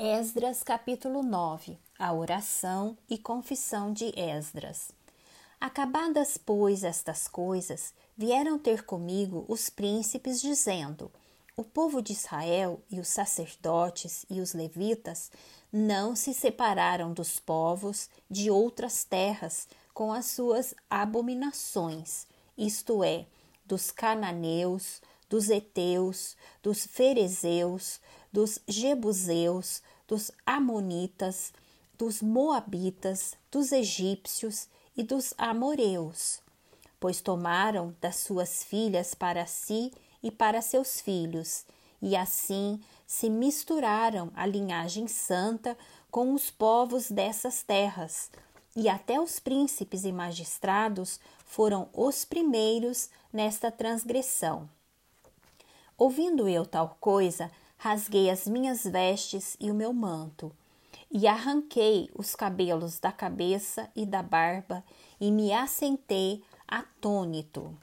Esdras capítulo 9 A oração e confissão de Esdras. Acabadas, pois, estas coisas, vieram ter comigo os príncipes, dizendo: O povo de Israel e os sacerdotes e os levitas não se separaram dos povos de outras terras com as suas abominações, isto é, dos cananeus, dos heteus, dos ferezeus, dos jebuseus, dos amonitas, dos moabitas, dos egípcios e dos amoreus, pois tomaram das suas filhas para si e para seus filhos, e assim se misturaram a linhagem santa com os povos dessas terras, e até os príncipes e magistrados foram os primeiros nesta transgressão. Ouvindo eu tal coisa, rasguei as minhas vestes e o meu manto, e arranquei os cabelos da cabeça e da barba, e me assentei atônito.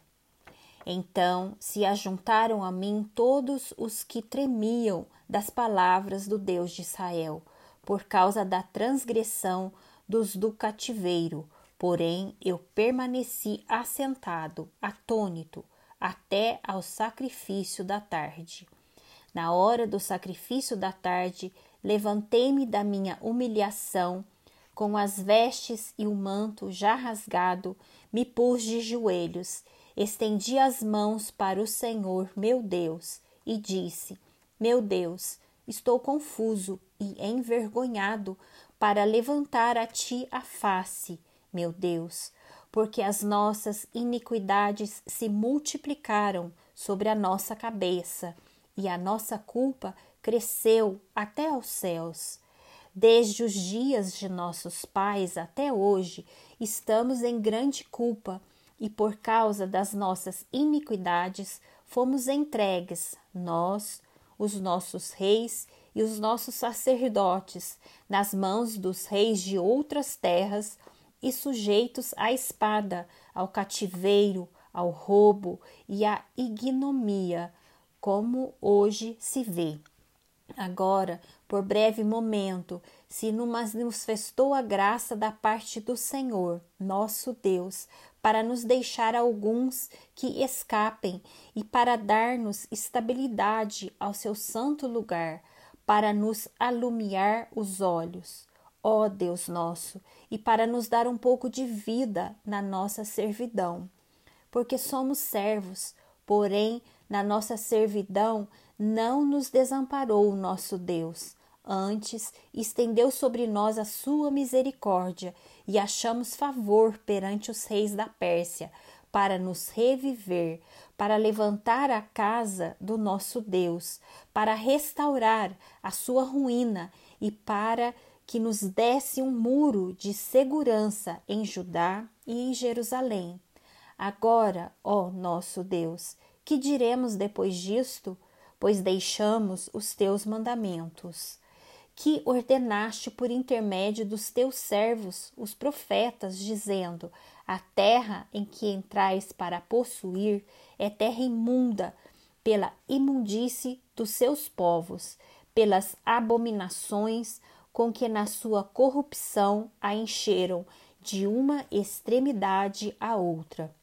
Então se ajuntaram a mim todos os que tremiam das palavras do Deus de Israel, por causa da transgressão dos do cativeiro. Porém, eu permaneci assentado, atônito, até ao sacrifício da tarde. Na hora do sacrifício da tarde, levantei-me da minha humilhação, com as vestes e o manto já rasgado, me pus de joelhos, estendi as mãos para o Senhor, meu Deus, e disse: Meu Deus, estou confuso e envergonhado para levantar a ti a face, meu Deus, porque as nossas iniquidades se multiplicaram sobre a nossa cabeça e a nossa culpa cresceu até aos céus. Desde os dias de nossos pais até hoje, estamos em grande culpa e por causa das nossas iniquidades fomos entregues, nós, os nossos reis e os nossos sacerdotes, nas mãos dos reis de outras terras e sujeitos à espada, ao cativeiro, ao roubo e à ignomia como hoje se vê. Agora, por breve momento, se nos manifestou a graça da parte do Senhor, nosso Deus, para nos deixar alguns que escapem e para dar-nos estabilidade ao seu santo lugar, para nos alumiar os olhos, ó Deus nosso, e para nos dar um pouco de vida na nossa servidão. Porque somos servos, porém na nossa servidão, não nos desamparou o nosso Deus. Antes, estendeu sobre nós a sua misericórdia e achamos favor perante os reis da Pérsia, para nos reviver, para levantar a casa do nosso Deus, para restaurar a sua ruína e para que nos desse um muro de segurança em Judá e em Jerusalém. Agora, ó nosso Deus, que diremos depois disto? Pois deixamos os teus mandamentos, que ordenaste por intermédio dos teus servos, os profetas, dizendo: A terra em que entrais para possuir é terra imunda, pela imundície dos seus povos, pelas abominações com que na sua corrupção a encheram de uma extremidade a outra.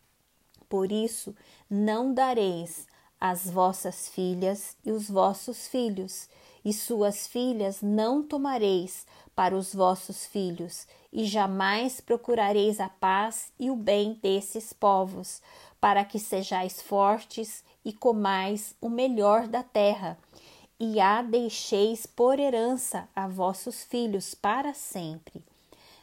Por isso, não dareis as vossas filhas e os vossos filhos, e suas filhas não tomareis para os vossos filhos, e jamais procurareis a paz e o bem desses povos, para que sejais fortes e comais o melhor da terra, e a deixeis por herança a vossos filhos para sempre.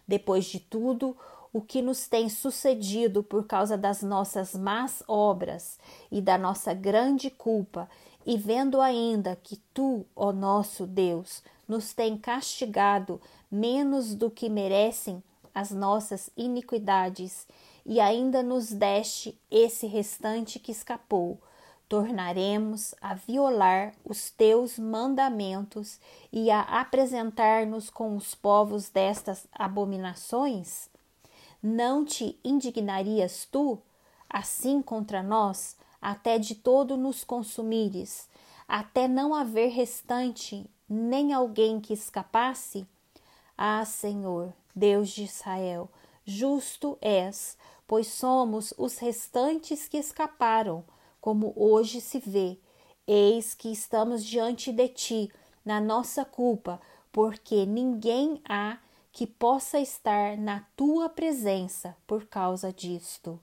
Depois de tudo, o que nos tem sucedido por causa das nossas más obras e da nossa grande culpa, e vendo ainda que tu, ó nosso Deus, nos tem castigado menos do que merecem as nossas iniquidades, e ainda nos deste esse restante que escapou, tornaremos a violar os teus mandamentos e a apresentar-nos com os povos destas abominações? Não te indignarias tu, assim contra nós, até de todo nos consumires, até não haver restante nem alguém que escapasse? Ah, Senhor, Deus de Israel, justo és, pois somos os restantes que escaparam, como hoje se vê. Eis que estamos diante de ti, na nossa culpa, porque ninguém há que possa estar na tua presença por causa disto.